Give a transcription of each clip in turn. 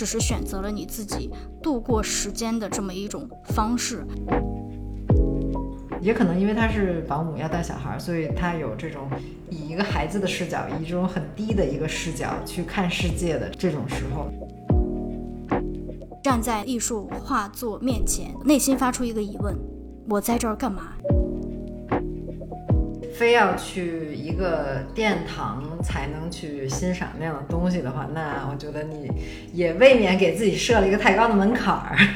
只是选择了你自己度过时间的这么一种方式，也可能因为他是保姆要带小孩，所以他有这种以一个孩子的视角，以这种很低的一个视角去看世界的这种时候，站在艺术画作面前，内心发出一个疑问：我在这儿干嘛？非要去一个殿堂才能去欣赏那样的东西的话，那我觉得你也未免给自己设了一个太高的门槛儿。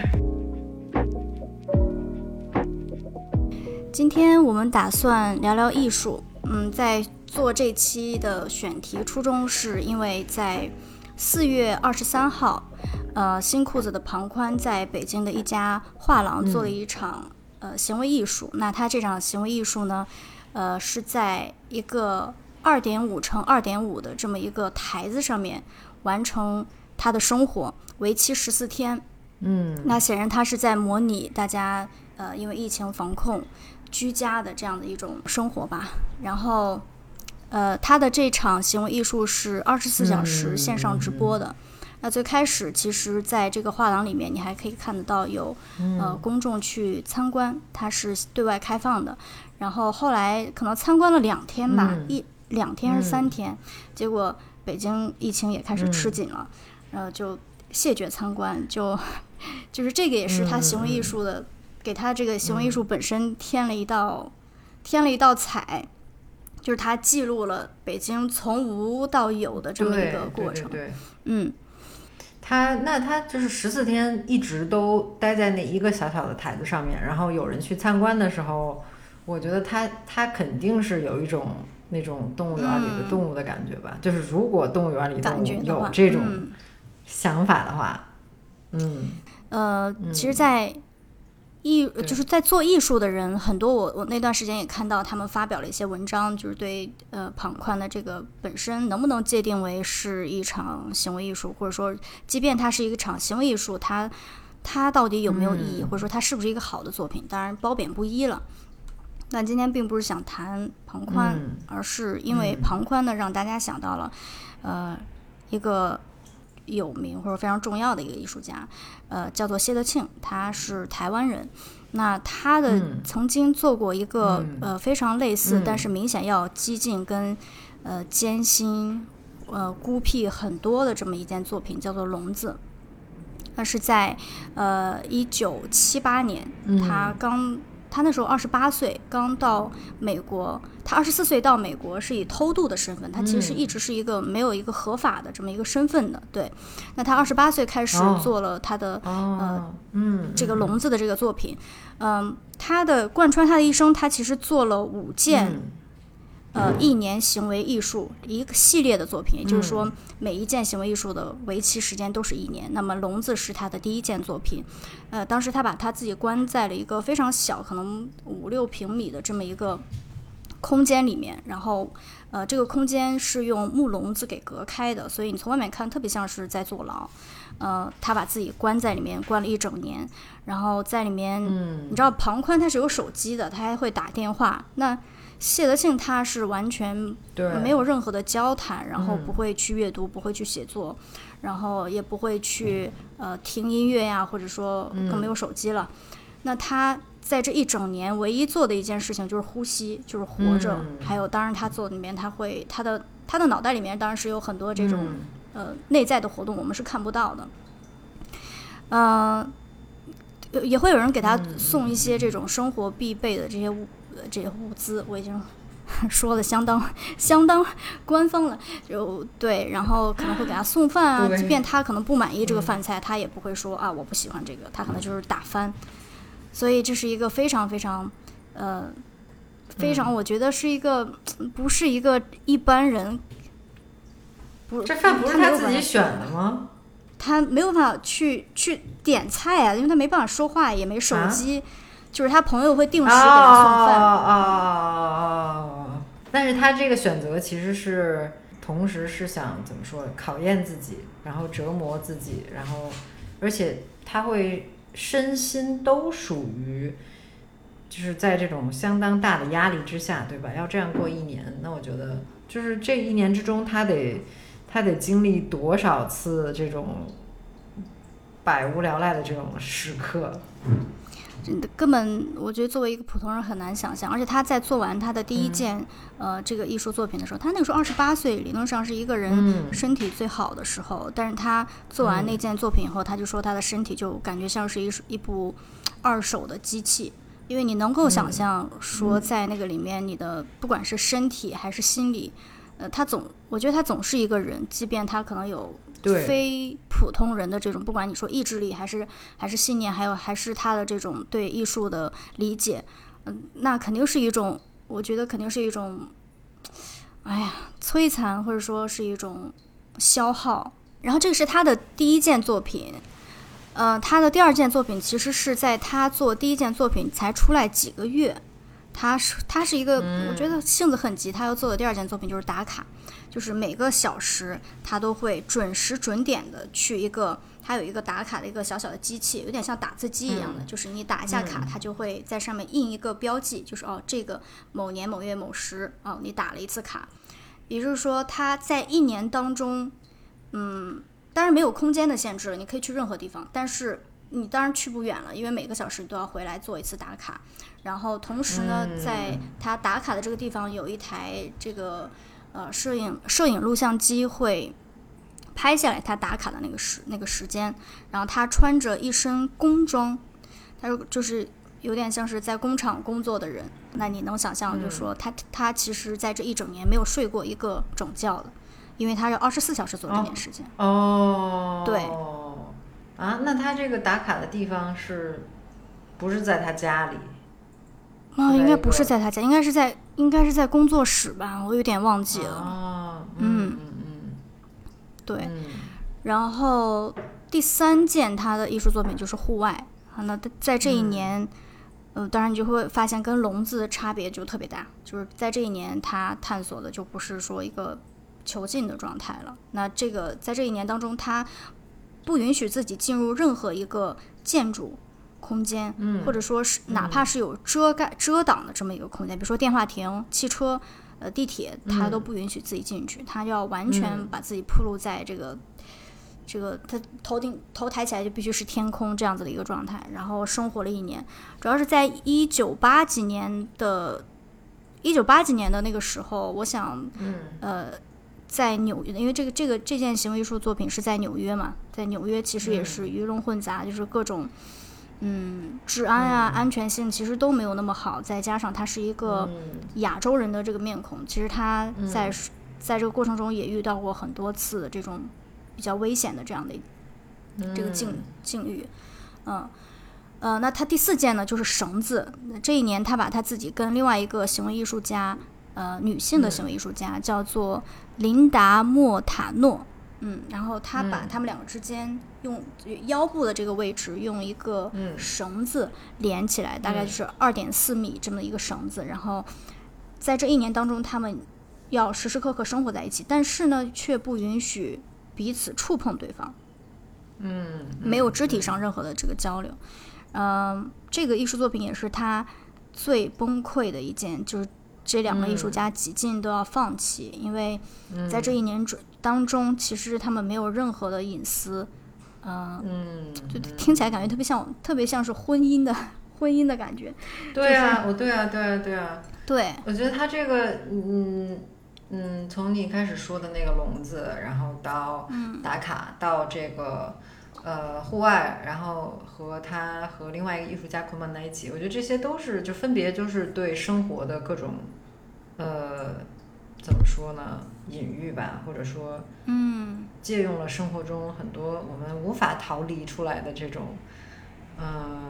今天我们打算聊聊艺术。嗯，在做这期的选题初衷是因为在四月二十三号，呃，新裤子的庞宽在北京的一家画廊做了一场呃行为艺术。那他这场行为艺术呢？呃，是在一个二点五乘二点五的这么一个台子上面完成他的生活，为期十四天。嗯，那显然他是在模拟大家呃因为疫情防控居家的这样的一种生活吧。然后，呃，他的这场行为艺术是二十四小时线上直播的。那最开始其实在这个画廊里面，你还可以看得到有呃公众去参观，它是对外开放的。然后后来可能参观了两天吧，一两天还是三天，结果北京疫情也开始吃紧了，然后就谢绝参观，就 就是这个也是他行为艺术的，给他这个行为艺术本身添了一道添了一道彩，就是他记录了北京从无到有的这么一个过程。对，嗯，他那他就是十四天一直都待在那一个小小的台子上面，然后有人去参观的时候。我觉得他他肯定是有一种那种动物园里的动物的感觉吧，就是如果动物园里动物有这种想法的话，嗯，呃，其实，在艺就是在做艺术的人很多，我我那段时间也看到他们发表了一些文章，就是对呃庞宽的这个本身能不能界定为是一场行为艺术，或者说，即便它是一个场行为艺术，它它到底有没有意义，或者说它是不是一个好的作品？当然褒贬不一了。但今天并不是想谈庞宽，而是因为庞宽呢，让大家想到了，呃，一个有名或者非常重要的一个艺术家，呃，叫做谢德庆，他是台湾人。那他的曾经做过一个呃非常类似，但是明显要激进跟呃艰辛呃孤僻很多的这么一件作品，叫做《笼子》。那是在呃一九七八年，他刚。他那时候二十八岁，刚到美国。他二十四岁到美国是以偷渡的身份，他其实一直是一个没有一个合法的这么一个身份的。对，那他二十八岁开始做了他的呃，嗯，这个笼子的这个作品。嗯，他的贯穿他的一生，他其实做了五件。呃，一年行为艺术一个系列的作品，也就是说，每一件行为艺术的为期时间都是一年。那么，笼子是他的第一件作品。呃，当时他把他自己关在了一个非常小，可能五六平米的这么一个空间里面，然后，呃，这个空间是用木笼子给隔开的，所以你从外面看特别像是在坐牢。呃，他把自己关在里面，关了一整年，然后在里面，你知道庞宽他是有手机的，他还会打电话。那谢德庆他是完全没有任何的交谈，然后不会去阅读，不会去写作，然后也不会去呃听音乐呀，或者说更没有手机了。那他在这一整年唯一做的一件事情就是呼吸，就是活着。还有，当然他做里面他会他的他的脑袋里面当然是有很多这种呃内在的活动，我们是看不到的。嗯，也会有人给他送一些这种生活必备的这些物。这些物资我已经 说的相当相当官方了，就对，然后可能会给他送饭啊，即便他可能不满意这个饭菜，他也不会说啊我不喜欢这个，他可能就是打翻。所以这是一个非常非常呃非常，我觉得是一个不是一个一般人。不，这饭不是他自己选的吗？他没有办法去去点菜啊，因为他没办法说话，也没手机，就是他朋友会定时给他送饭。哦哦哦哦！但是他这个选择其实是同时是想怎么说，考验自己，然后折磨自己，然后而且他会身心都属于。就是在这种相当大的压力之下，对吧？要这样过一年，那我觉得就是这一年之中，他得他得经历多少次这种百无聊赖的这种时刻，根本我觉得作为一个普通人很难想象。而且他在做完他的第一件呃这个艺术作品的时候，他那个时候二十八岁，理论上是一个人身体最好的时候。但是他做完那件作品以后，他就说他的身体就感觉像是一一部二手的机器。因为你能够想象说，在那个里面，你的不管是身体还是心理，呃，他总，我觉得他总是一个人，即便他可能有非普通人的这种，不管你说意志力还是还是信念，还有还是他的这种对艺术的理解，嗯，那肯定是一种，我觉得肯定是一种，哎呀，摧残或者说是一种消耗。然后这个是他的第一件作品。呃，他的第二件作品其实是在他做第一件作品才出来几个月，他是他是一个，我觉得性子很急。他要做的第二件作品就是打卡，就是每个小时他都会准时准点的去一个，他有一个打卡的一个小小的机器，有点像打字机一样的，就是你打一下卡，它就会在上面印一个标记，就是哦，这个某年某月某时哦，你打了一次卡，也就是说他在一年当中，嗯。当然没有空间的限制了，你可以去任何地方，但是你当然去不远了，因为每个小时都要回来做一次打卡。然后同时呢，在他打卡的这个地方有一台这个呃摄影摄影录像机会拍下来他打卡的那个时那个时间。然后他穿着一身工装，他说就是有点像是在工厂工作的人。那你能想象，就说他他其实在这一整年没有睡过一个整觉的。因为他要二十四小时做这件事情哦，对啊，那他这个打卡的地方是不是在他家里？啊，应该不是在他家，应该是在应该是在工作室吧，我有点忘记了。哦，嗯嗯嗯，对。然后第三件他的艺术作品就是户外啊，那在这一年，呃，当然你就会发现跟笼子的差别就特别大，就是在这一年他探索的就不是说一个。囚禁的状态了。那这个在这一年当中，他不允许自己进入任何一个建筑空间，或者说是哪怕是有遮盖遮挡的这么一个空间，比如说电话亭、汽车、呃地铁，他都不允许自己进去。他要完全把自己铺露在这个这个他头顶头抬起来就必须是天空这样子的一个状态。然后生活了一年，主要是在一九八几年的，一九八几年的那个时候，我想，呃。在纽约，因为这个这个这件行为艺术作品是在纽约嘛，在纽约其实也是鱼龙混杂，就是各种，嗯，治安啊、安全性其实都没有那么好。再加上他是一个亚洲人的这个面孔，其实他在在这个过程中也遇到过很多次这种比较危险的这样的这个境境遇。嗯，呃，那他第四件呢就是绳子。这一年他把他自己跟另外一个行为艺术家。呃，女性的行为艺术家叫做琳达莫塔诺，嗯，然后她把他们两个之间用腰部的这个位置用一个绳子连起来，大概就是二点四米这么一个绳子，然后在这一年当中，他们要时时刻刻生活在一起，但是呢，却不允许彼此触碰对方，嗯，没有肢体上任何的这个交流，嗯，这个艺术作品也是他最崩溃的一件，就是。这两个艺术家几近都要放弃，因为在这一年中当中，其实他们没有任何的隐私，嗯，就听起来感觉特别像，特别像是婚姻的 婚姻的感觉。对啊，我对啊，对啊，对啊。对，我觉得他这个，嗯嗯，从你开始说的那个笼子，然后到打卡，到这个呃户外，然后和他和另外一个艺术家捆绑在一起，我觉得这些都是就分别就是对生活的各种。呃，怎么说呢？隐喻吧，或者说，嗯，借用了生活中很多我们无法逃离出来的这种，呃，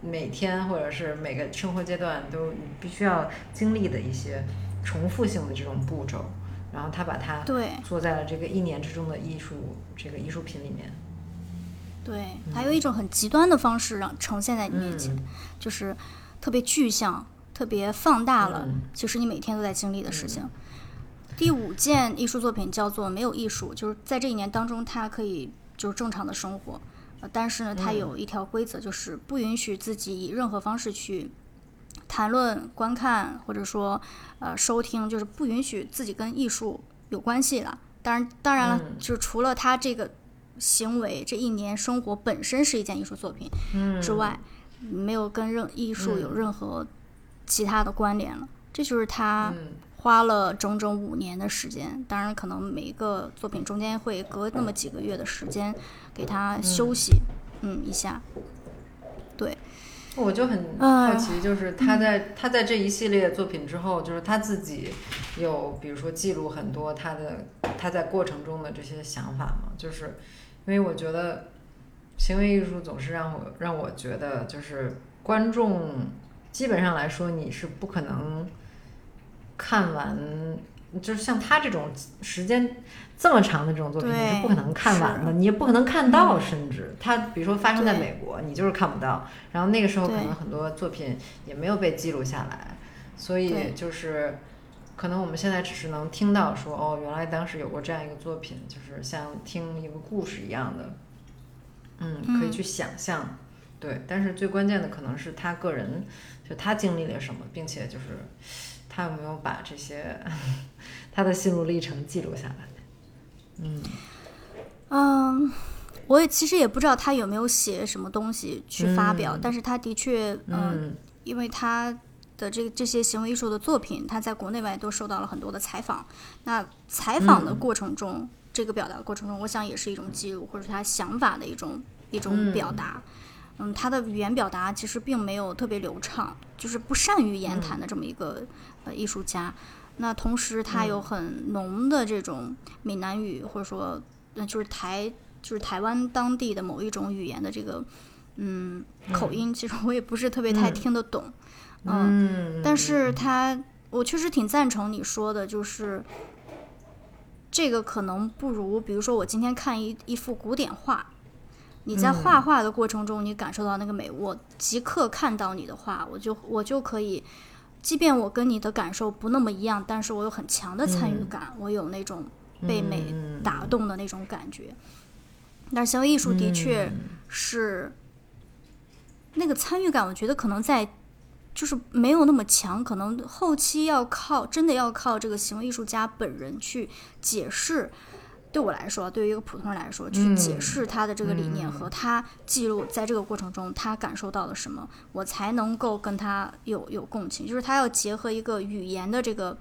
每天或者是每个生活阶段都必须要经历的一些重复性的这种步骤。然后他把它对做在了这个一年之中的艺术这个艺术品里面。对，还有一种很极端的方式让呈现在你面前，嗯就是特别具象、特别放大了，嗯。其实你每天都在经历的事情。第五件艺术作品叫做“没有艺术”，就是在这一年当中，他可以就是正常的生活，呃，但是呢，他有一条规则，就是不允许自己以任何方式去谈论、观看或者说呃收听，就是不允许自己跟艺术有关系了。当然，当然了，嗯。就是除了他这个行为，这一年生活本身是一件艺术作品嗯。之外，没有跟任艺术有任何其他的关联了。这就是他嗯。花了整整五年的时间，当然可能每一个作品中间会隔那么几个月的时间给他休息，嗯。一下。对，我就很哎好奇，就是他在他在这一系列作品之后，就是他自己有比如说记录很多他的他在过程中的这些想法嘛，就是因为我觉得行为艺术总是让我让我觉得就是观众基本上来说你是不可能看完。就是像他这种时间这么长的这种作品，你是不可能看完的，你也不可能看到，甚至他比如说发生在美国，你就是看不到。然后那个时候可能很多作品也没有被记录下来，所以就是可能我们现在只是能听到说哦，原来当时有过这样一个作品，就是像听一个故事一样的，嗯，可以嗯去想象。对，但是最关键的可能是他个人，就他经历了什么，并且就是他有没有把这些 他的心路历程记录下来。嗯嗯，我也其实也不知道他有没有写什么东西去发表，嗯但是他的确，嗯，嗯因为他的这这些行为艺术的作品，他在国内外都受到了很多的采访。那采访的嗯过程中，这个表达过程中，我想也是一种记录，或者他想法的一种一种表达。嗯，他的语言表达其实并没有特别流畅，就是不善于言谈的这么一个、呃艺术家。那同时，他有很浓的这种闽南语，或者说，那，就是台就是台湾当地的某一种语言的这个嗯口音，其实我也不是特别太嗯听得懂。嗯，但是他，我确实挺赞成你说的，就是这个可能不如，比如说我今天看一一幅古典画，你在画画的过程中，你感受到那个美，我即刻看到你的画，我就我就可以，即便我跟你的感受不那么一样，但是我有很强的参与感，我有那种被美嗯打动的那种感觉。但是行为艺术的确是那个参与感，我觉得可能在就是没有那么强，可能后期要靠真的要靠这个行为艺术家本人去解释。对我来说，对于一个普通人来说，去解释他的这个理念和他记录在这个过程中他感受到了什么，我才能够跟他有有共情。就是他要结合一个语言的这个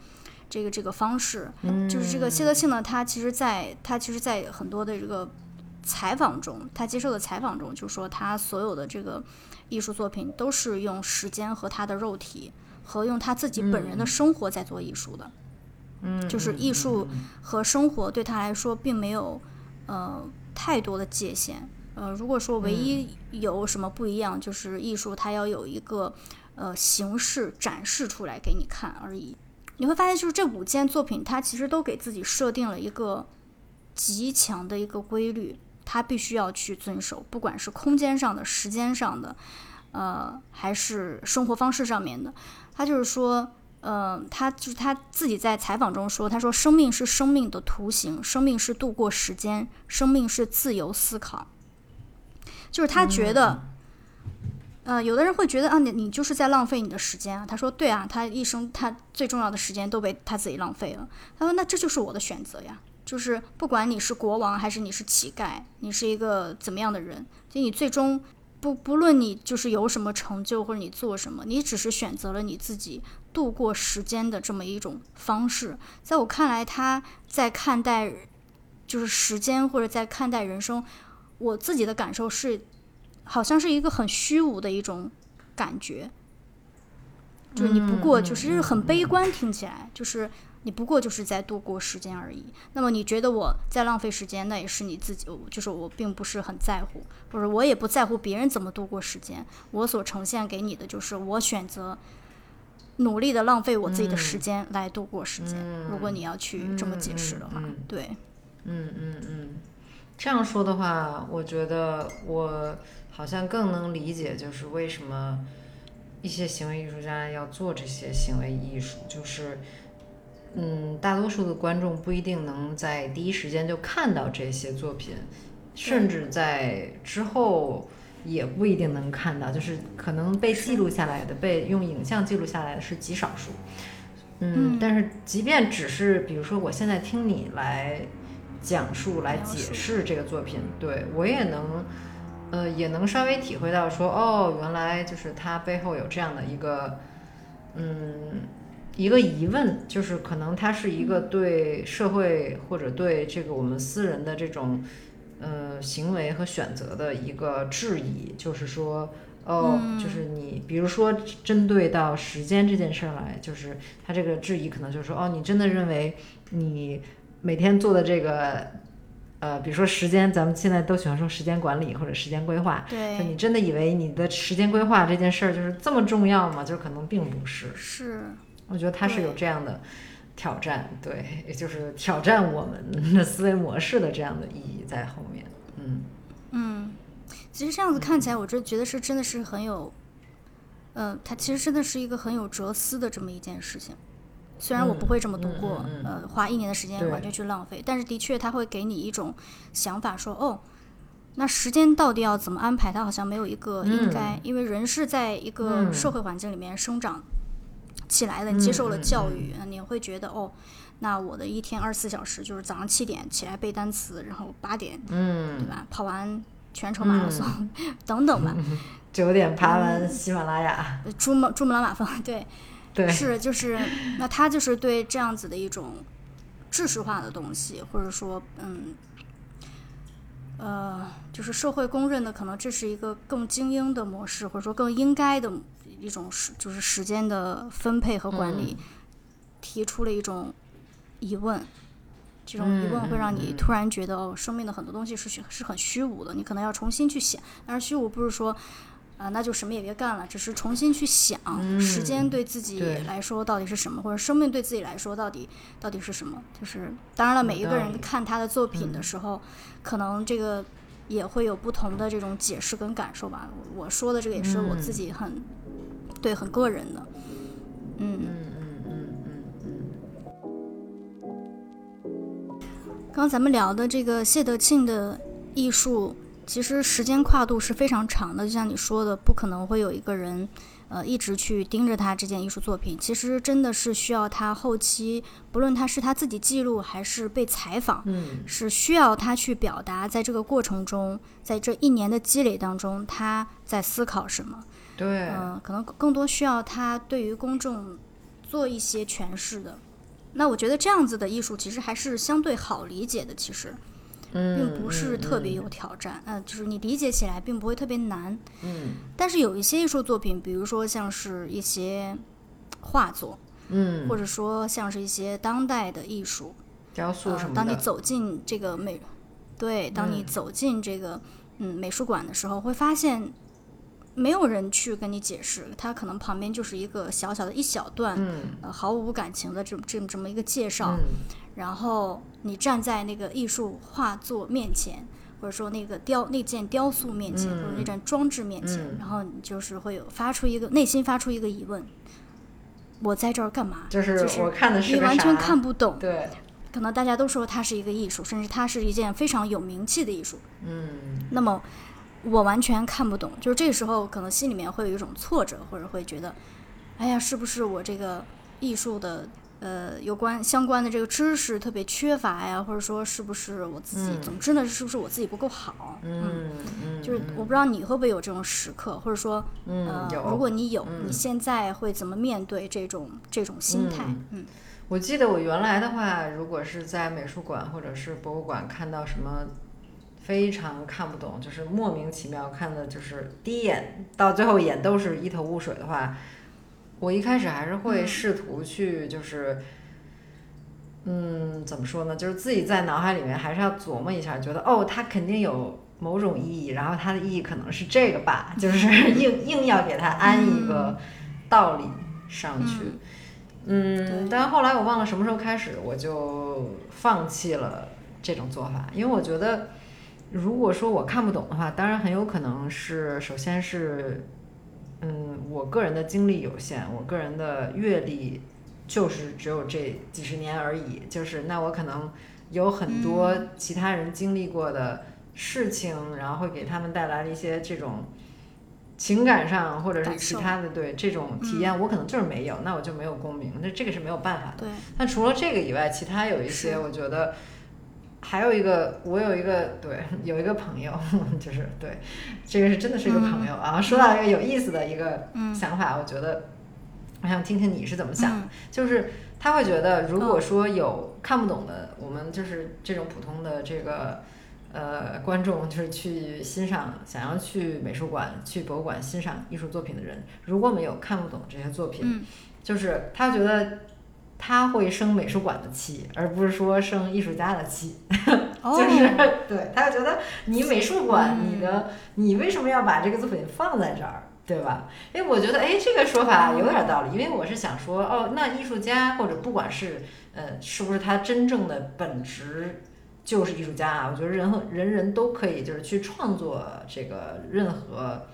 这个这个方式，就是这个谢德庆呢，他其实在他其实，在很多的这个采访中，他接受的采访中就说，他所有的这个艺术作品都是用时间和他的肉体和用他自己本人的生活在做艺术的。嗯，就是艺术和生活对他来说并没有呃太多的界限。呃，如果说唯一有什么不一样，就是艺术它要有一个呃形式展示出来给你看而已。你会发现，就是这五件作品，它其实都给自己设定了一个极强的一个规律，它必须要去遵守，不管是空间上的、时间上的，呃，还是生活方式上面的。他就是说，呃，他就是他自己在采访中说，他说：“生命是生命的图形，生命是度过时间，生命是自由思考。”就是他觉得，呃，有的人会觉得啊，你你就是在浪费你的时间啊。他说：“对啊，他一生他最重要的时间都被他自己浪费了。”他说：“那这就是我的选择呀，就是不管你是国王还是你是乞丐，你是一个怎么样的人，就你最终。”不，不论你就是有什么成就或者你做什么，你只是选择了你自己度过时间的这么一种方式。在我看来，他在看待就是时间或者在看待人生，我自己的感受是，好像是一个很虚无的一种感觉。就是你不过就是很悲观，听起来就是你不过就是在度过时间而已。那么你觉得我在浪费时间，那也是你自己，就是我并不是很在乎，或者我也不在乎别人怎么度过时间。我所呈现给你的就是我选择努力的浪费我自己的时间来度过时间。如果你要去这么解释的话，对，嗯嗯嗯，这样说的话，我觉得我好像更能理解，就是为什么一些行为艺术家要做这些行为艺术，就是，嗯，大多数的观众不一定能在第一时间就看到这些作品，甚至在之后。也不一定能看到，就是可能被记录下来的，被用影像记录下来的是极少数。嗯，但是即便只是，比如说我现在听你来讲述、来解释这个作品，对我也能，呃，也能稍微体会到说，哦，原来就是它背后有这样的一个，嗯，一个疑问，就是可能它是一个对社会或者对这个我们私人的这种。呃，行为和选择的一个质疑，就是说，哦，就是你，比如说针对到时间这件事儿来，就是他这个质疑可能就是说，哦，你真的认为你每天做的这个，呃，比如说时间，咱们现在都喜欢说时间管理或者时间规划，对，就你真的以为你的时间规划这件事儿就是这么重要吗？就是可能并不是，是，我觉得他是有这样的。挑战，对，也就是挑战我们的思维模式的这样的意义在后面。嗯嗯，其实这样子看起来，我这觉得是真的是很有，嗯，它其实真的是一个很有哲思的这么一件事情。虽然我不会这么度过，呃，花一年的时间完全去浪费，但是的确它会给你一种想法，说哦，那时间到底要怎么安排？它好像没有一个应该，因为人是在一个社会环境里面生长。起来了，你接受了教育，你会觉得哦，那我的一天二十四小时就是早上七点起来背单词，然后八点，嗯，对吧？跑完全程马拉松 等等吧，九点爬完喜马拉雅，珠穆珠穆朗玛峰，对，对，是就是那他就是对这样子的一种知识化的东西，或者说嗯，呃，就是社会公认的，可能这是一个更精英的模式，或者说更应该的。一种时就是时间的分配和管理，提出了一种疑问，这种疑问会让你突然觉得哦，生命的很多东西是是很虚无的，你可能要重新去想。但是虚无不是说啊，那就什么也别干了，只是重新去想时间对自己来说到底是什么，或者生命对自己来说到底到底是什么。就是当然了，每一个人看他的作品的时候，可能这个也会有不同的这种解释跟感受吧。我说的这个也是我自己很。对，很个人的，嗯嗯嗯嗯嗯嗯。刚刚咱们聊的这个谢德庆的艺术，其实时间跨度是非常长的。就像你说的，不可能会有一个人，呃，一直去盯着他这件艺术作品。其实真的是需要他后期，不论他是他自己记录还是被采访，嗯，是需要他去表达，在这个过程中，在这一年的积累当中，他在思考什么。对，嗯，可能更多需要他对于公众做一些诠释的。那我觉得这样子的艺术其实还是相对好理解的，其实，并不是特别有挑战。嗯，就是你理解起来并不会特别难。嗯，但是有一些艺术作品，比如说像是一些画作，嗯，或者说像是一些当代的艺术，雕塑什么的。当你走进这个美，对，当你走进这个嗯美术馆的时候，会发现。没有人去跟你解释，他可能旁边就是一个小小的一小段，呃，毫无感情的这这这么一个介绍，然后你站在那个艺术画作面前，或者说那个雕那件雕塑面前，或者那件装置面前，然后你就是会有发出一个内心发出一个疑问：我在这儿干嘛？就是我看的是你完全看不懂。对，可能大家都说它是一个艺术，甚至它是一件非常有名气的艺术。嗯，那么。我完全看不懂，就是这时候可能心里面会有一种挫折，或者会觉得，哎呀，是不是我这个艺术的呃有关相关的这个知识特别缺乏呀？或者说是不是我自己？总之呢，是不是我自己不够好？嗯嗯，就是我不知道你会不会有这种时刻，或者说，呃，如果你有，你现在会怎么面对这种这种心态？嗯，我记得我原来的话，如果是在美术馆或者是博物馆看到什么。非常看不懂，就是莫名其妙看的，就是第一眼到最后一眼都是一头雾水的话，我一开始还是会试图去，就是，嗯，怎么说呢？就是自己在脑海里面还是要琢磨一下，觉得哦，它肯定有某种意义，然后它的意义可能是这个吧，就 是硬硬要给它安一个道理。上去。嗯，但后来我忘了什么时候开始，我就放弃了这种做法，因为我觉得，如果说我看不懂的话，当然很有可能是，首先是，嗯，我个人的精力有限，我个人的阅历就是只有这几十年而已，就是那我可能有很多其他人经历过的事情，然后会给他们带来了一些这种。情感上或者是其他的对这种体验，我可能就是没有，那我就没有共鸣，那这个是没有办法的。对。那除了这个以外，其他有一些，我觉得还有一个，我有一个对，有一个朋友，就是对，这个是真的是一个朋友啊。说到一个有意思的一个想法，我觉得我想听听你是怎么想的，就是他会觉得，如果说有看不懂的，我们就是这种普通的这个。呃，观众就是去欣赏，想要去美术馆、去博物馆欣赏艺术作品的人，如果没有看不懂这些作品，就是他觉得他会生美术馆的气，而不是说生艺术家的气。就是对他就觉得你美术馆，你的你为什么要把这个作品放在这儿，对吧？因为我觉得，哎，这个说法有点道理。因为我是想说，哦，那艺术家或者不管是呃，是不是他真正的本职。就是艺术家啊，我觉得人和人人都可以，就是去创作这个任何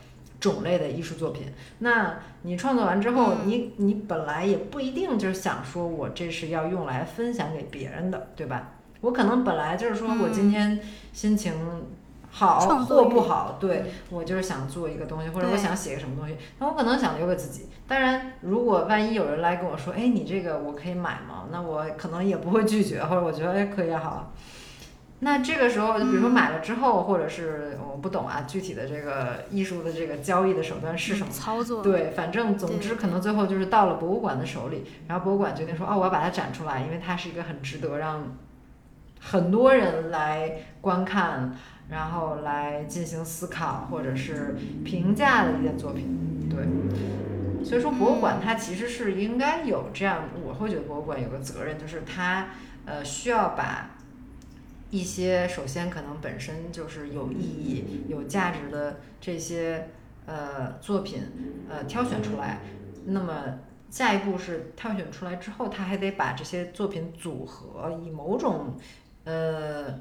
种类的艺术作品。那你创作完之后，你你本来也不一定就是想说我这是要用来分享给别人的，对吧？我可能本来就是说我今天心情好或不好，对我就是想做一个东西，或者我想写个什么东西，那我可能想留给自己。当然，如果万一有人来跟我说，哎，你这个我可以买吗？那我可能也不会拒绝，或者我觉得哎可以好。那这个时候，就比如说买了之后，或者是我不懂啊，具体的这个艺术的这个交易的手段是什么操作？对，反正总之可能最后就是到了博物馆的手里，然后博物馆决定说，哦，我要把它展出来，因为它是一个很值得让很多人来观看，然后来进行思考或者是评价的一件作品。对，所以说博物馆它其实是应该有这样，我会觉得博物馆有个责任，就是它呃需要把。一些首先可能本身就是有意义、有价值的这些呃作品呃挑选出来，那么下一步是挑选出来之后，他还得把这些作品组合，以某种呃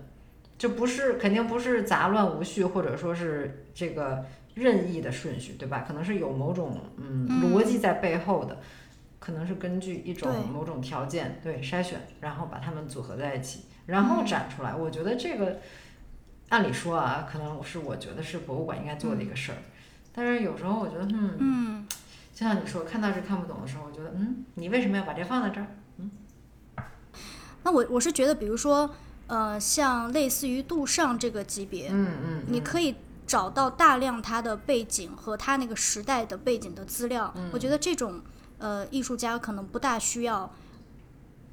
就不是肯定不是杂乱无序，或者说是这个任意的顺序，对吧？可能是有某种嗯逻辑在背后的，可能是根据一种某种条件对筛选，然后把它们组合在一起。然后展出来，我觉得这个按理说啊，可能是我觉得是博物馆应该做的一个事儿。但是有时候我觉得，嗯，就像你说看到是看不懂的时候，我觉得，嗯，你为什么要把这放在这儿？嗯，那我我是觉得，比如说，呃，像类似于杜尚这个级别，嗯嗯，你可以找到大量他的背景和他那个时代的背景的资料。我觉得这种呃艺术家可能不大需要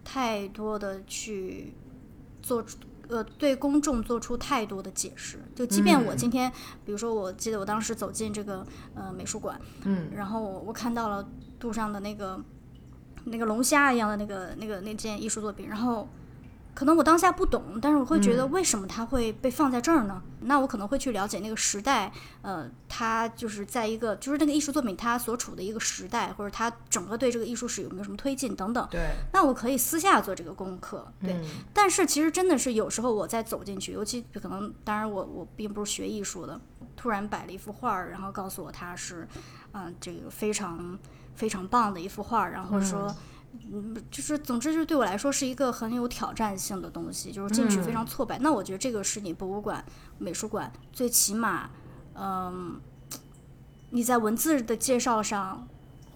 太多的去。做出呃，对公众做出太多的解释，就即便我今天，比如说，我记得我当时走进这个呃美术馆，嗯，然后我我看到了杜上的那个那个龙虾一样的那个那个那件艺术作品，然后。可能我当下不懂，但是我会觉得为什么它会被放在这儿呢？那我可能会去了解那个时代，呃，它就是在一个就是那个艺术作品它所处的一个时代，或者它整个对这个艺术史有没有什么推进等等。对。那我可以私下做这个功课，对。但是其实真的是有时候我在走进去，尤其可能当然我我并不是学艺术的，突然摆了一幅画，然后告诉我它是，嗯，这个非常非常棒的一幅画，然后说。嗯，就是总之，就对我来说是一个很有挑战性的东西，就是进去非常挫败。那我觉得这个是你博物馆、美术馆最起码，嗯，你在文字的介绍上，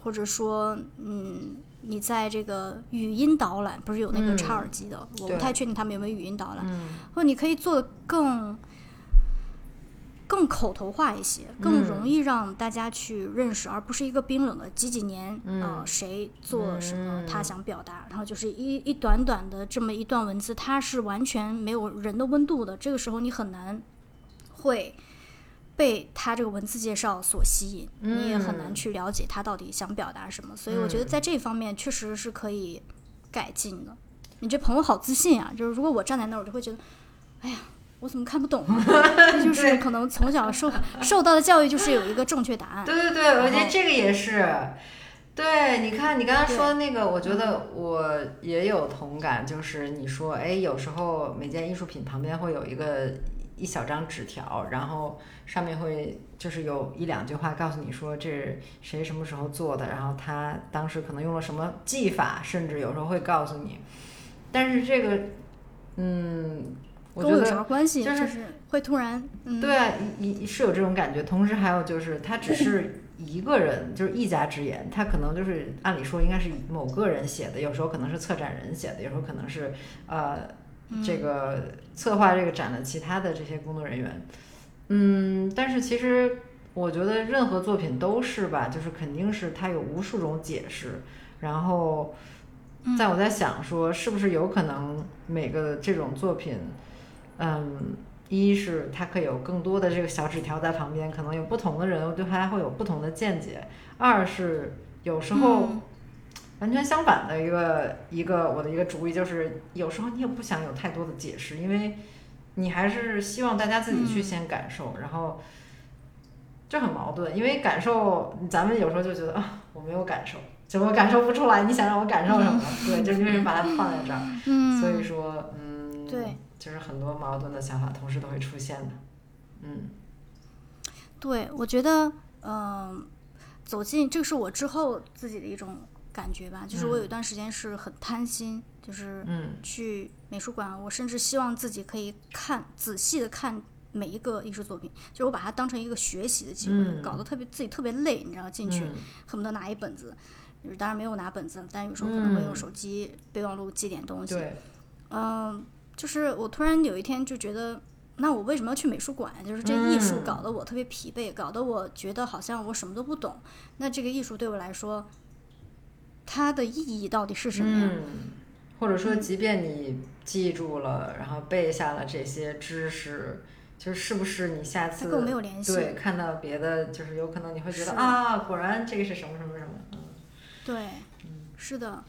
或者说，嗯，你在这个语音导览，不是有那个插耳机的，我不太确定他们有没有语音导览，或者你可以做的更。更口头化一些，更容易让大家去认识，而不是一个冰冷的几几年啊，谁做什么，他想表达，然后就是一一短短的这么一段文字，它是完全没有人的温度的。这个时候你很难会被他这个文字介绍所吸引，你也很难去了解他到底想表达什么。所以我觉得在这方面确实是可以改进的。你这朋友好自信啊！就是如果我站在那儿，我就会觉得，哎呀。我怎么看不懂 就是可能从小受受到的教育就是有一个正确答案。对对对，我觉得这个也是，对，你看你刚刚说的那个，我觉得我也有同感，就是你说，哎，有时候每件艺术品旁边会有一个一小张纸条，然后上面会就是有一两句话告诉你说这是谁什么时候做的，然后他当时可能用了什么技法，甚至有时候会告诉你。但是这个，嗯，我觉得有啥关系？就是会突然，嗯、对啊，一是有这种感觉。同时还有就是，他只是一个人，就是一家之言，他可能就是按理说应该是某个人写的，有时候可能是策展人写的，有时候可能是呃这个策划这个展的其他的这些工作人员。嗯，但是其实我觉得任何作品都是吧，就是肯定是它有无数种解释，然后。在我在想说，是不是有可能每个这种作品，嗯，一是它可以有更多的这个小纸条在旁边，可能有不同的人对它会有不同的见解；二是有时候完全相反的一个一个我的一个主意就是，有时候你也不想有太多的解释，因为你还是希望大家自己去先感受，然后就很矛盾，因为感受咱们有时候就觉得啊，我没有感受。就我感受不出来，你想让我感受什么？对，就是因为把它放在这儿，所以说，嗯，对，就是很多矛盾的想法同时都会出现的，嗯，对，我觉得，嗯，走进这是我之后自己的一种感觉吧，就是我有一段时间是很贪心，就是去美术馆，我甚至希望自己可以看仔细的看每一个艺术作品，就是我把它当成一个学习的机会，搞得特别自己特别累，你知道，进去恨不得拿一本子。就是当然没有拿本子，但有时候可能会用手机备忘录记点东西。嗯，就是我突然有一天就觉得，那我为什么要去美术馆？就是这艺术搞得我特别疲惫，搞得我觉得好像我什么都不懂。那这个艺术对我来说，它的意义到底是什么呀？或者说，即便你记住了，然后背下了这些知识，就是不是你下次跟我没有联系？对，看到别的，就是有可能你会觉得啊，果然这个是什么什么什么。对，是的，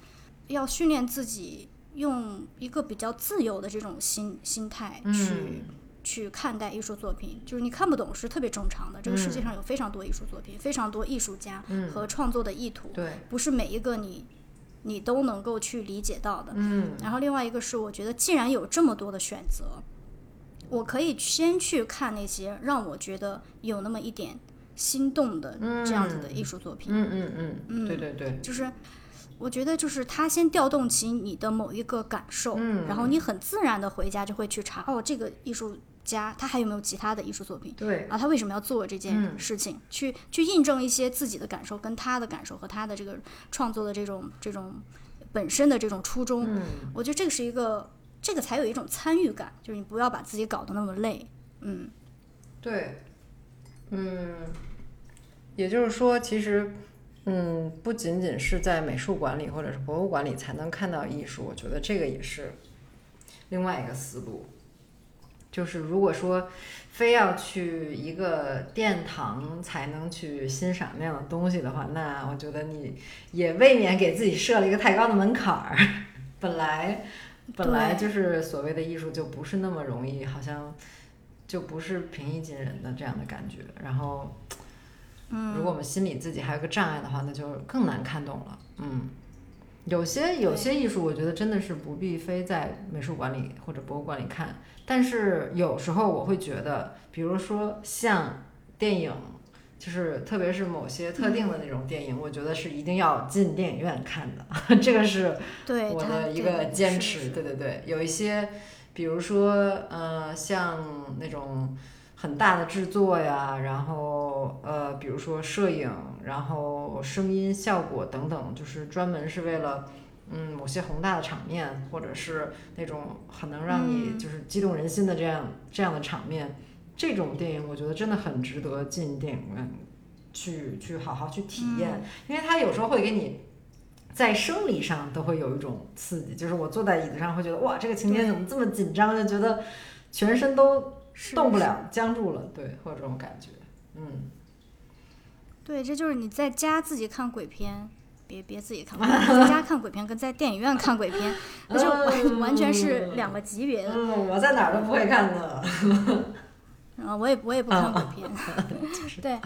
要训练自己用一个比较自由的这种心心态去去看待艺术作品。就是你看不懂是特别正常的。这个世界上有非常多艺术作品，非常多艺术家和创作的意图，对不是每一个你你都能够去理解到的。嗯。然后另外一个是，我觉得既然有这么多的选择，我可以先去看那些让我觉得有那么一点。心动的这样子的艺术作品，嗯嗯嗯嗯，对对对，就是我觉得就是他先调动起你的某一个感受，嗯，然后你很自然的回家就会去查，哦，这个艺术家他还有没有其他的艺术作品？对，啊，他为什么要做这件事情？去去印证一些自己的感受跟他的感受和他的这个创作的这种这种本身的这种初衷，嗯，我觉得这个是一个这个才有一种参与感，就是你不要把自己搞得那么累，嗯，对，嗯。也就是说，其实，嗯，不仅仅是在美术馆里或者是博物馆里才能看到艺术，我觉得这个也是另外一个思路。就是如果说非要去一个殿堂才能去欣赏那样的东西的话，那我觉得你也未免给自己设了一个太高的门槛儿。本来本来就是所谓的艺术就不是那么容易，好像就不是平易近人的这样的感觉，然后。如果我们心里自己还有个障碍的话，那就更难看懂了。嗯，有些有些艺术，我觉得真的是不必非在美术馆里或者博物馆里看。但是有时候我会觉得，比如说像电影，就是特别是某些特定的那种电影，我觉得是一定要进电影院看的。这个是我的一个坚持。对对对，有一些，比如说呃，像那种。很大的制作呀，然后呃，比如说摄影，然后声音效果等等，就是专门是为了嗯某些宏大的场面，或者是那种很能让你就是激动人心的这样这样的场面，这种电影我觉得真的很值得进电影院去去好好去体验，因为它有时候会给你在生理上都会有一种刺激，就是我坐在椅子上会觉得哇，这个情节怎么这么紧张，就觉得全身都。动不了，僵住了，对，会有这种感觉，嗯，对，这就是你在家自己看鬼片，别别自己看，在家看鬼片跟在电影院看鬼片，那就完完全是两个级别的。嗯，我在哪儿都不会看的。啊，我也我也不看鬼片。对，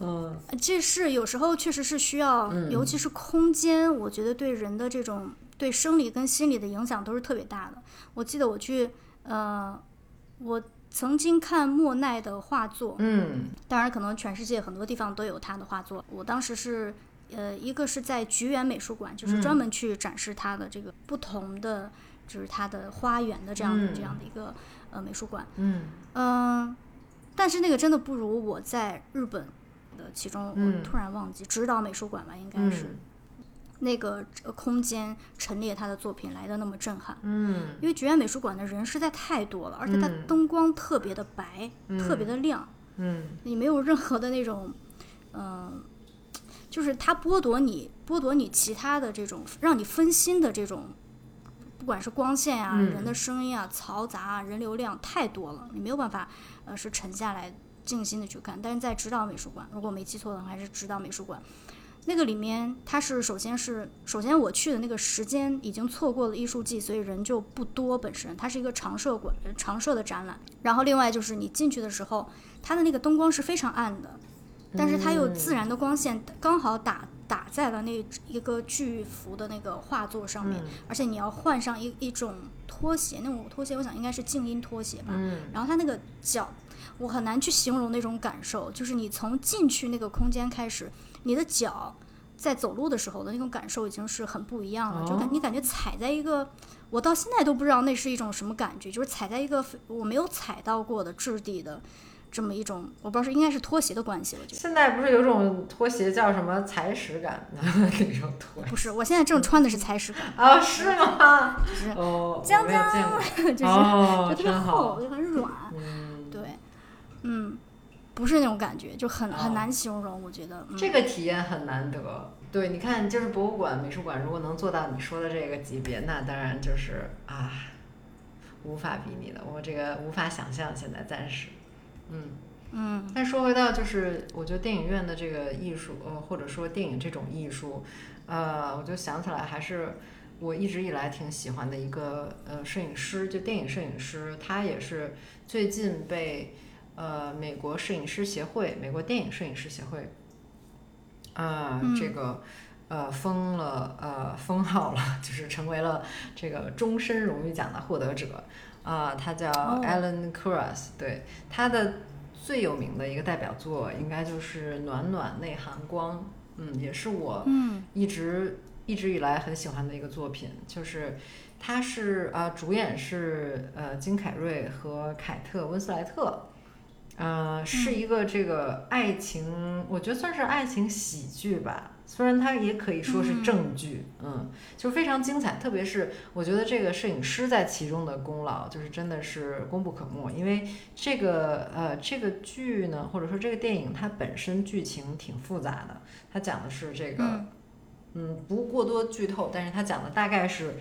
嗯，这是有时候确实是需要，尤其是空间，我觉得对人的这种对生理跟心理的影响都是特别大的。我记得我去，呃，我曾经看莫奈的画作，嗯，当然可能全世界很多地方都有他的画作。我当时是，呃，一个是在菊园美术馆，就是专门去展示他的这个不同的，就是他的花园的这样的这样的一个呃美术馆，嗯。嗯，但是那个真的不如我在日本的其中，我突然忘记指导美术馆吧，应该是。嗯那个空间陈列他的作品来的那么震撼，嗯因为菊园美术馆的人实在太多了，而且它灯光特别的白，特别的亮，嗯你没有任何的那种，嗯、就是它剥夺你剥夺你其他的这种让你分心的这种，不管是光线啊、嗯人的声音啊、嘈杂啊、人流量太多了，你没有办法呃是沉下来静心的去看。但是在指导美术馆，如果我没记错的话，还是指导美术馆。那个里面，它是首先是首先我去的那个时间已经错过了艺术季，所以人就不多。本身它是一个常设馆，常设的展览。然后另外就是你进去的时候，它的那个灯光是非常暗的，但是它又自然的光线刚好打打在了那一个巨幅的那个画作上面，而且你要换上一一种拖鞋，那种拖鞋我想应该是静音拖鞋吧。嗯然后它那个脚，我很难去形容那种感受，就是你从进去那个空间开始，你的脚在走路的时候的那种感受已经是很不一样了，就感哦你感觉踩在一个，我到现在都不知道那是一种什么感觉，就是踩在一个我没有踩到过的质地的这么一种，我不知道是应该是拖鞋的关系，我觉得。现在不是有种拖鞋叫什么踩屎感的那种拖鞋不是，我现在正穿的是踩屎感，啊？是吗？就是哦，将我没有见过。就是、哦就特别厚，就很软。嗯，对，嗯，不是那种感觉，就很很哦难形容，我觉得。嗯、这个体验很难得。对，你看，就是博物馆、美术馆，如果能做到你说的这个级别，那当然就是啊，无法比拟的。我这个无法想象，现在暂时，嗯。嗯但说回到，就是我觉得电影院的这个艺术，呃，或者说电影这种艺术，呃，我就想起来，还是我一直以来挺喜欢的一个呃摄影师，就电影摄影师，他也是最近被呃美国摄影师协会、美国电影摄影师协会，呃，嗯这个。呃，封了，呃，封号了，就是成为了这个终身荣誉奖的获得者。啊、他叫哦 Alan Kuras，、对他的最有名的一个代表作，应该就是《暖暖内含光》，嗯，也是我嗯一直一直以来很喜欢的一个作品。就是他是呃，主演是呃金凯瑞和凯特温斯莱特，呃，是一个这个爱情，我觉得算是爱情喜剧吧。虽然它也可以说是正剧，嗯，就非常精彩。特别是我觉得这个摄影师在其中的功劳，就是真的是功不可没。因为这个呃这个剧呢，或者说这个电影，它本身剧情挺复杂的。它讲的是这个，嗯嗯，不过多剧透，但是它讲的大概是，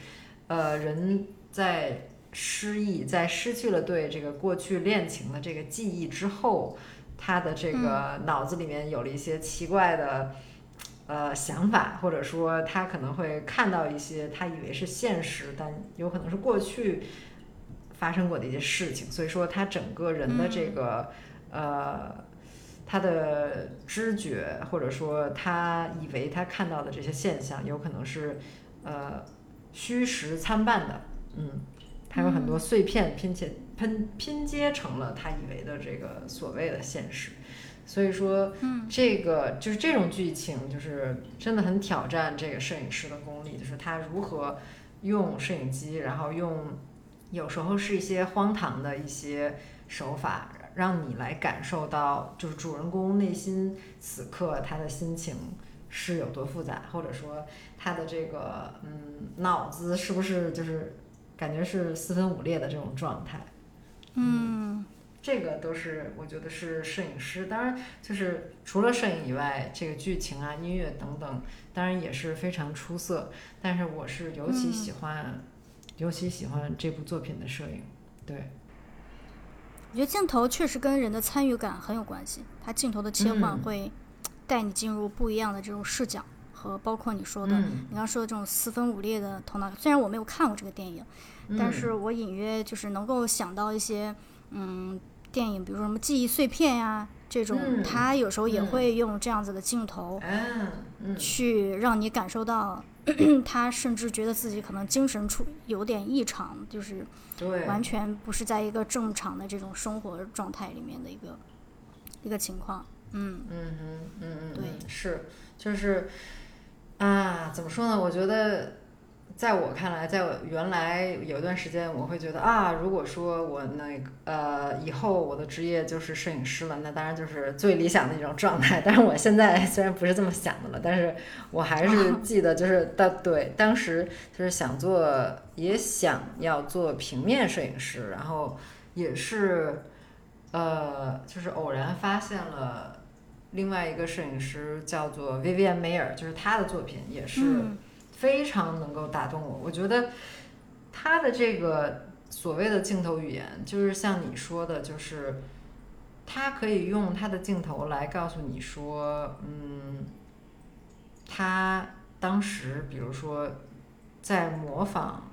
呃，人在失忆，在失去了对这个过去恋情的这个记忆之后，他的这个脑子里面有了一些奇怪的。呃，想法，或者说他可能会看到一些他以为是现实，但有可能是过去发生过的一些事情。所以说，他整个人的这个、呃，他的知觉，或者说他以为他看到的这些现象，有可能是呃虚实参半的。嗯，他有很多碎片拼接拼拼接成了他以为的这个所谓的现实。所以说，嗯这个就是这种剧情，就是真的很挑战这个摄影师的功力，就是他如何用摄影机，然后用有时候是一些荒唐的一些手法，让你来感受到，就是主人公内心此刻他的心情是有多复杂，或者说他的这个嗯脑子是不是就是感觉是四分五裂的这种状态。嗯这个都是我觉得是摄影师，当然就是除了摄影以外，这个剧情啊、音乐等等，当然也是非常出色。但是我是尤其喜欢，尤其喜欢这部作品的摄影。对，我觉得镜头确实跟人的参与感很有关系，它镜头的切换嗯会带你进入不一样的这种视角，和包括你说的，嗯。你刚刚说的这种四分五裂的头脑。虽然我没有看过这个电影，但嗯是我隐约就是能够想到一些，嗯，电影，比如说什么记忆碎片呀这种，嗯他有时候也嗯。会用这样子的镜头去让你感受到，他甚至觉得自己可能精神出有点异常，就是对，完全不是在一个正常的这种生活状态里面的一个一个情况。嗯。嗯哼，嗯嗯，对。嗯是，就是啊，怎么说呢？我觉得，在我看来，在我原来有一段时间，我会觉得啊，如果说我那个呃以后我的职业就是摄影师了，那当然就是最理想的一种状态。但是我现在 虽然不是这么想的了，但是我还是 记得，就是当对当时就是想做，也想要做平面摄影师，然后也是呃，就是偶然发现了。另外一个摄影师叫做 Vivian Mayer，就是他的作品也是嗯非常能够打动我。我觉得他的这个所谓的镜头语言，就是像你说的，就是他可以用他的镜头来告诉你说，嗯，他当时比如说在模仿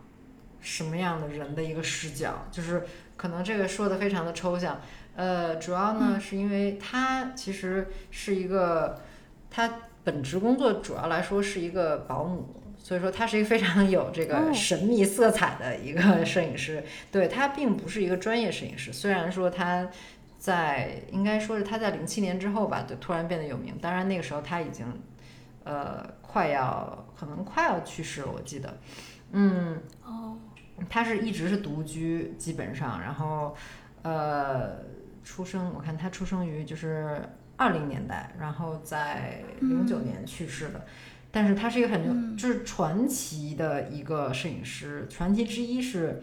什么样的人的一个视角，就是可能这个说的非常的抽象。呃，主要呢是因为他其实是一个，他本职工作主要来说是一个保姆，所以说他是一个非常有这个哦神秘色彩的一个摄影师。对他并不是一个专业摄影师，虽然说他在应该说是他在零七年之后吧，就突然变得有名。当然那个时候他已经呃快要可能快要去世了，我记得。嗯，哦，他是一直是独居，基本上，然后呃，出生我看他出生于就是二零年代，然后在零九年去世的。但是他是一个很牛，就是传奇的一个摄影师。传奇之一是，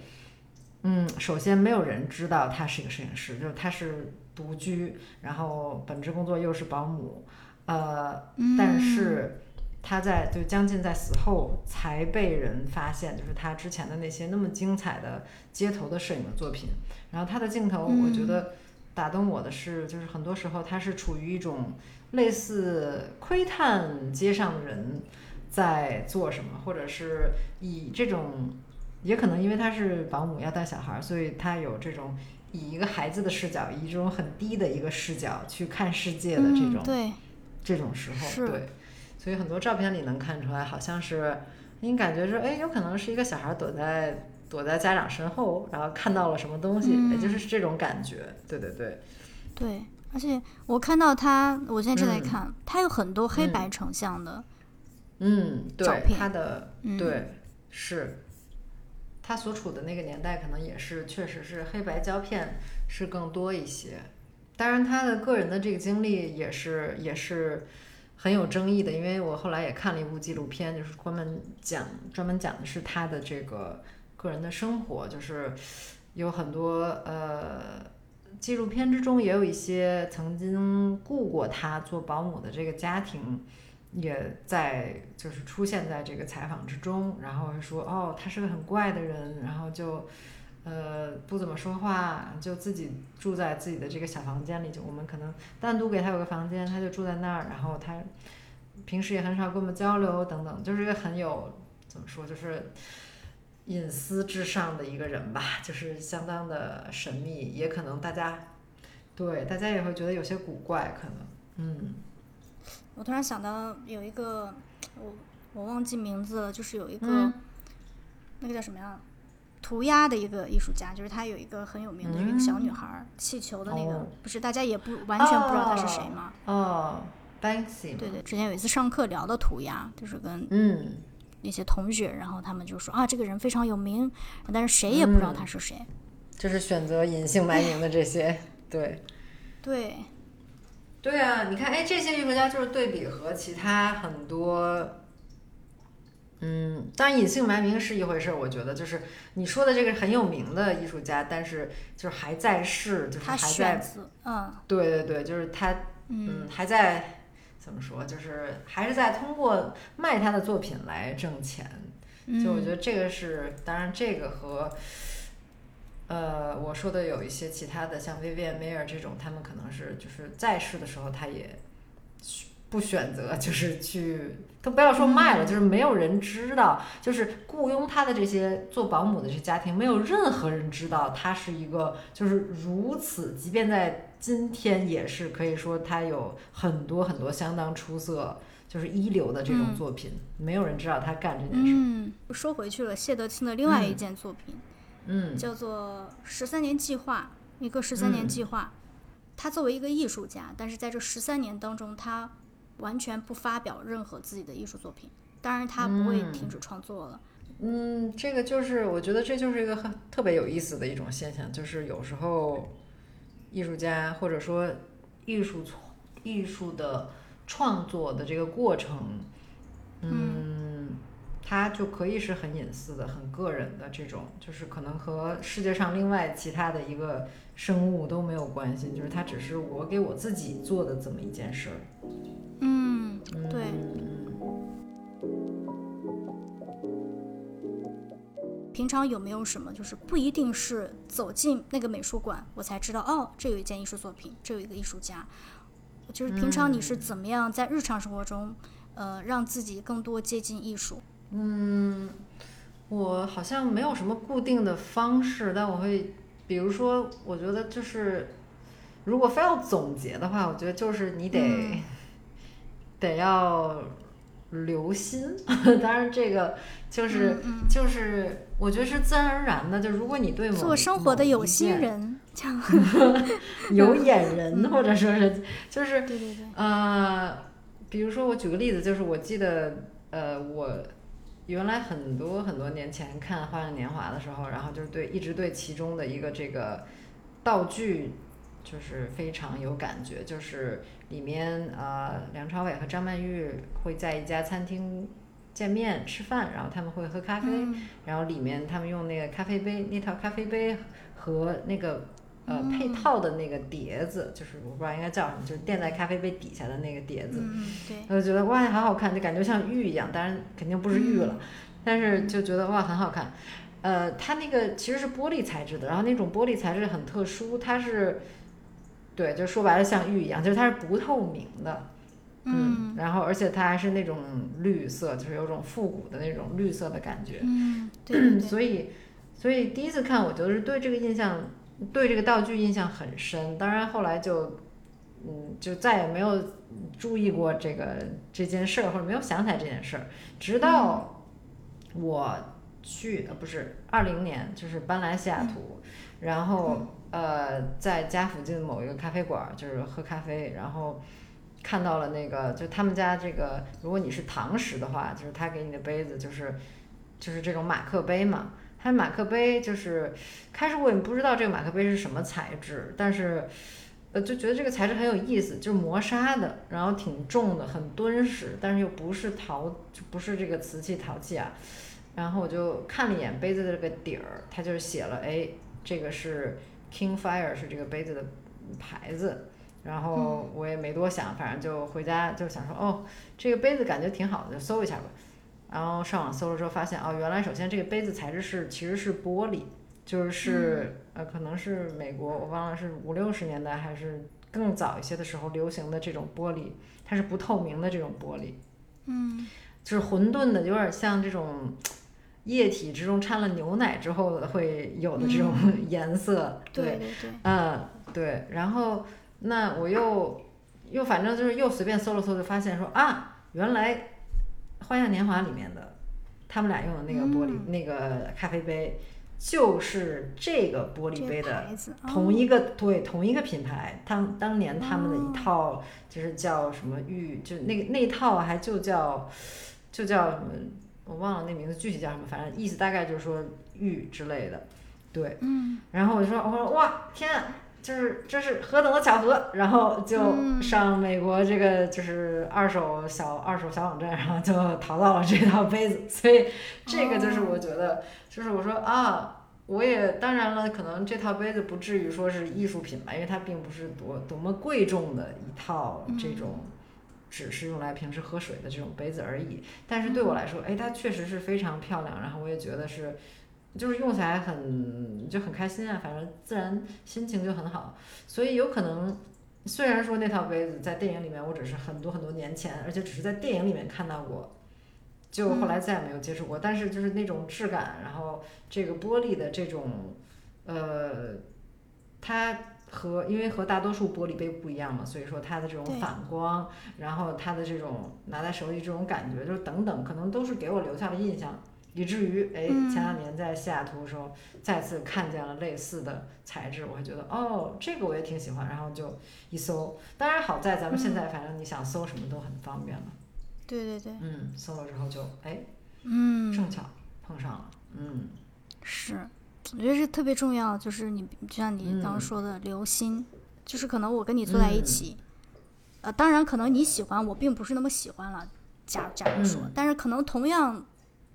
嗯，首先没有人知道他是一个摄影师，就是他是独居，然后本职工作又是保姆，呃，但是他在就将近在死后才被人发现，就是他之前的那些那么精彩的街头的摄影的作品。然后他的镜头，我觉得打动我的是，就是很多时候他是处于一种类似窥探街上的人在做什么，或者是以这种，也可能因为他是保姆要带小孩儿，所以他有这种以一个孩子的视角，以这种很低的一个视角去看世界的这种、嗯、对。这种时候，对，所以很多照片里能看出来，好像是你感觉说，哎，有可能是一个小孩躲在躲在家长身后，然后看到了什么东西，嗯。也就是这种感觉，对对对，对，而且我看到他，我现在正在嗯。看，他有很多黑白成像的，嗯，对，他的嗯。对是，他所处的那个年代可能也是确实是黑白胶片是更多一些，当然他的个人的这个经历也是也是很有争议的，因为我后来也看了一部纪录片，就是专门讲专门讲的是他的这个个人的生活，就是有很多呃。纪录片之中也有一些曾经雇过他做保姆的这个家庭，也在就是出现在这个采访之中，然后说哦，他是个很怪的人，然后就呃不怎么说话，就自己住在自己的这个小房间里，就我们可能单独给他有个房间，他就住在那儿，然后他平时也很少跟我们交流等等，就是一个很有怎么说，就是隐私至上的一个人吧，就是相当的神秘，也可能大家对大家也会觉得有些古怪，可能嗯。我突然想到有一个，我我忘记名字了，就是有一个、嗯那个叫什么呀？涂鸦的一个艺术家，就是他有一个很有名的一个小女孩儿，气球的那个，哦不是大家也不完全不知道他是谁吗？哦，Banksy，对对，之前有一次上课聊的涂鸦，就是跟嗯，一些同学，然后他们就说啊，这个人非常有名，但是谁也不知道他是谁。就是选择隐姓埋名的这些，对，对，对啊，你看，哎，这些艺术家就是对比和其他很多，嗯，当然隐姓埋名是一回事儿，我觉得就是你说的这个很有名的艺术家，但是就是还在世，就是他还在，选择，嗯。对对对，就是他，嗯嗯，还在怎么说，就是还是在通过卖他的作品来挣钱，就我觉嗯，得这个是，当然这个和，呃，我说的有一些其他的，像 Vivian Mayer 这种，他们可能是就是在世的时候，他也不选择，就是去，都不要说卖了，就是没有人知道，就是雇佣他的这些做保姆的这些家庭，没有任何人知道他是一个，就是如此，即便在今天也是可以说他有很多很多相当出色，就是一流的这种作品，没有人知道他干这件事。嗯，说回去了，谢德清的另外一件作品，嗯，叫做《十三年计划》，一个十三年计划。他作为一个艺术家，但是在这十三年当中，他完全不发表任何自己的艺术作品，当然他不会停止创作了。嗯，这个就是我觉得这就是一个很特别有意思的一种现象，就是有时候艺术家或者说艺术艺术的创作的这个过程，嗯，它就可以是很隐私的、很个人的这种，就是可能和世界上另外其他的一个生物都没有关系，就是它只是我给我自己做的这么一件事儿。嗯，对。平常有没有什么，就是不一定是走进那个美术馆，我才知道哦，这有一件艺术作品，这有一个艺术家。就是平常你是怎么样在日常生活中，呃，让自己更多接近艺术？嗯，我好像没有什么固定的方式，但我会，比如说，我觉得就是，如果非要总结的话，我觉得就是你得，得要。留心，当然这个就是就是我觉得是自然而然的。就如果你对某做生活的有心人 有眼人，或者说是就是对对对呃，比如说我举个例子，就是我记得呃我原来很多很多年前看《花样年华》的时候，然后就是对一直对其中的一个这个道具。就是非常有感觉，就是里面呃，梁朝伟和张曼玉会在一家餐厅见面吃饭，然后他们会喝咖啡，然后里面他们用那个咖啡杯，那套咖啡杯和那个呃配套的那个碟子，就是我不知道应该叫什么，就是垫在咖啡杯底下的那个碟子，我就觉得哇，好好看，就感觉像玉一样，当然肯定不是玉了，但是就觉得哇，很好看。呃，它那个其实是玻璃材质的，然后那种玻璃材质很特殊，它是。对，就说白了像玉一样，就是它是不透明的，嗯，然后而且它还是那种绿色，就是有种复古的那种绿色的感觉，嗯，对，所以所以第一次看，我就是对这个印象，对这个道具印象很深。当然后来就，嗯，就再也没有注意过这个这件事儿，或者没有想起来这件事儿，直到我去，呃，不是二零年，就是搬来西雅图，然后。呃，在家附近某一个咖啡馆，就是喝咖啡，然后看到了那个，就他们家这个，如果你是堂食的话，就是他给你的杯子，就是就是这种马克杯嘛。他马克杯就是开始我也不知道这个马克杯是什么材质，但是呃就觉得这个材质很有意思，就是磨砂的，然后挺重的，很敦实，但是又不是陶，不是这个瓷器陶器啊。然后我就看了一眼杯子的这个底儿，它就是写了，哎，这个是。King Fire 是这个杯子的牌子，然后我也没多想，反正就回家就想说，哦，这个杯子感觉挺好的，就搜一下吧。然后上网搜了之后发现，哦，原来首先这个杯子材质是其实是玻璃，就是呃可能是美国我忘了是五六十年代还是更早一些的时候流行的这种玻璃，它是不透明的这种玻璃，嗯，就是混沌的，有点像这种。液体之中掺了牛奶之后会有的这种颜色，对对对，嗯对，然后那我又又反正就是又随便搜了搜，就发现说啊，原来《花样年华》里面的他们俩用的那个玻璃那个咖啡杯，就是这个玻璃杯的同一个对同一个品牌，当当年他们的一套就是叫什么玉，就那个那套还就叫就叫什么。我忘了那名字具体叫什么，反正意思大概就是说玉之类的，对，嗯，然后我就说，我说哇，天，就是这是何等的巧合，然后就上美国这个就是二手小二手小网站，然后就淘到了这套杯子，所以这个就是我觉得，就是我说啊，我也当然了，可能这套杯子不至于说是艺术品吧，因为它并不是多多么贵重的一套这种。只是用来平时喝水的这种杯子而已，但是对我来说，哎，它确实是非常漂亮，然后我也觉得是，就是用起来很就很开心啊，反正自然心情就很好，所以有可能，虽然说那套杯子在电影里面我只是很多很多年前，而且只是在电影里面看到过，就后来再也没有接触过。但是就是那种质感，然后这个玻璃的这种，呃，它和因为和大多数玻璃杯不一样嘛，所以说它的这种反光，然后它的这种拿在手里这种感觉，就是等等，可能都是给我留下了印象。以至于，哎，嗯前两年在西雅图的时候，再次看见了类似的材质，我会觉得，哦，这个我也挺喜欢，然后就一搜。当然，好在咱们现在反正你想搜什么都很方便了，对对对，嗯，搜了之后就，哎，嗯，正巧碰上了，嗯。是，我觉得是特别重要，就是你就像你刚刚嗯。说的，留心，就是可能我跟你坐在一嗯。起，呃，当然可能你喜欢，我并不是那么喜欢了，假假如说，嗯。但是可能同样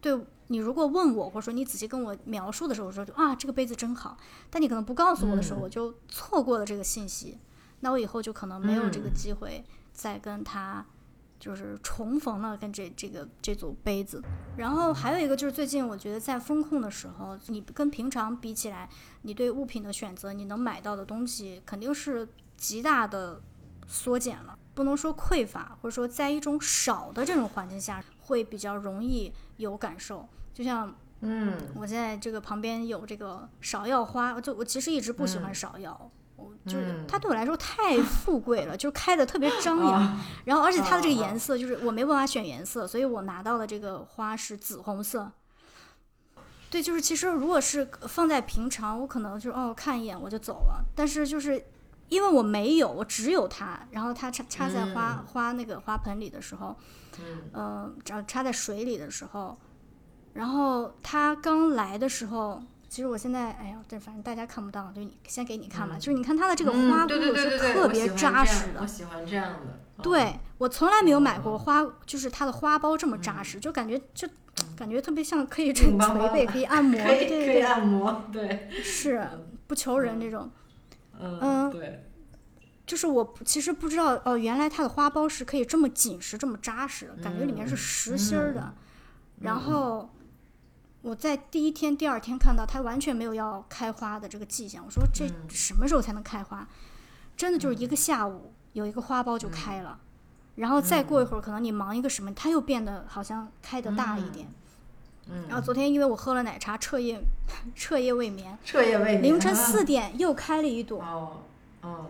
对你如果问我，或者说你仔细跟我描述的时候，我说啊这个杯子真好，但你可能不告诉我的时候，嗯。我就错过了这个信息，那我以后就可能没有这个嗯。机会再跟他。就是重逢了跟这这个这组杯子，然后还有一个就是最近我觉得在风控的时候，你跟平常比起来，你对物品的选择，你能买到的东西肯定是极大的缩减了，不能说匮乏，或者说在一种少的这种环境下，会比较容易有感受。就像嗯我现在这个旁边有这个芍药花，就我其实一直不喜欢嗯芍药。我就是嗯它对我来说太富贵了，就是开的特别张扬，啊然后而且它的这个颜色就是我没办法选颜色，所以我拿到的这个花是紫红色。对，就是其实如果是放在平常，我可能就哦看一眼我就走了，但是就是因为我没有，我只有它，然后它插插在花、嗯。花那个花盆里的时候，嗯。呃，插插在水里的时候，然后它刚来的时候，其实我现在，哎呀，这反正大家看不到，就你先给你看吧，就是你看它的这个嗯花骨对对对对是特别扎实的。我，喜欢这样的，嗯。对我从来没有买过嗯花，就是它的花苞这么扎实，就感觉就感觉特别像可以捶捶背，可以按摩，可以可以对。对对，按摩，对，是不求人这种。嗯嗯对，就是我其实不知道哦，原来它的花苞是可以这么紧实、这么扎实的，感觉里面是嗯实心儿的。嗯然后我在第一天、第二天看到它完全没有要开花的这个迹象，我说这嗯什么时候才能开花？真的就是一个下午，有一个花苞就开了。然后再过一会儿，可能你忙一个什么，它又变得好像开得大一点。嗯，然后昨天因为我喝了奶茶，彻夜 彻夜未眠，彻夜未眠，凌晨四点又开了一朵。哦，嗯，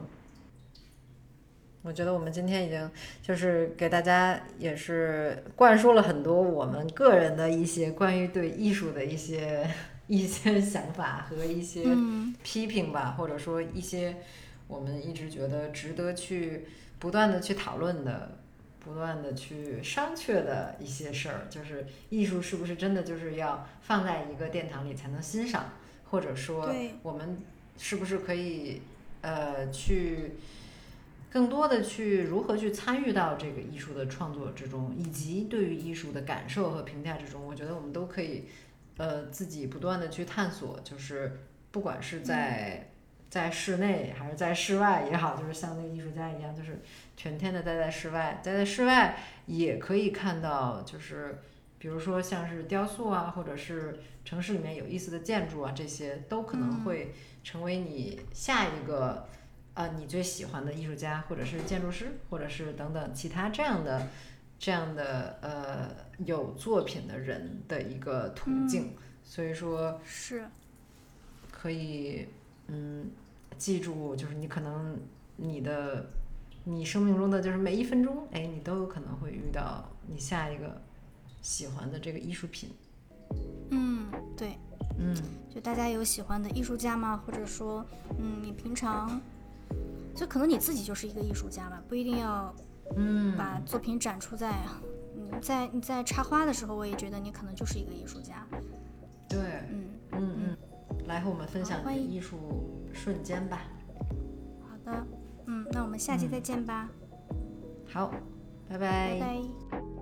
我觉得我们今天已经就是给大家也是灌输了很多我们个人的一些关于对艺术的一些 一些想法和一些嗯批评吧，或者说一些我们一直觉得值得去不断的去讨论的。不断的去商榷的一些事儿，就是艺术是不是真的就是要放在一个殿堂里才能欣赏，或者说我们是不是可以呃去更多的去如何去参与到这个艺术的创作之中，以及对于艺术的感受和评价之中，我觉得我们都可以呃自己不断的去探索，就是不管是在、在室内还是在室外也好，就是像那个艺术家一样，就是全天的待在室外，待在室外也可以看到，就是比如说像是雕塑啊，或者是城市里面有意思的建筑啊，这些都可能嗯会成为你下一个啊、你最喜欢的艺术家，或者是建筑师，或者是等等其他这样的这样的呃有作品的人的一个途径。所以说，是，可以，嗯，记住，就是你可能你的你生命中的就是每一分钟，哎，你都有可能会遇到你下一个喜欢的这个艺术品。嗯，对。嗯就大家有喜欢的艺术家吗？或者说，嗯，你平常，就可能你自己就是一个艺术家吧，不一定要嗯，把作品展出在，嗯，在你在插花的时候，我也觉得你可能就是一个艺术家。对，嗯，嗯嗯，来和我们分享你的艺术瞬间吧。好的，嗯，那我们下期再见吧，好，拜。拜拜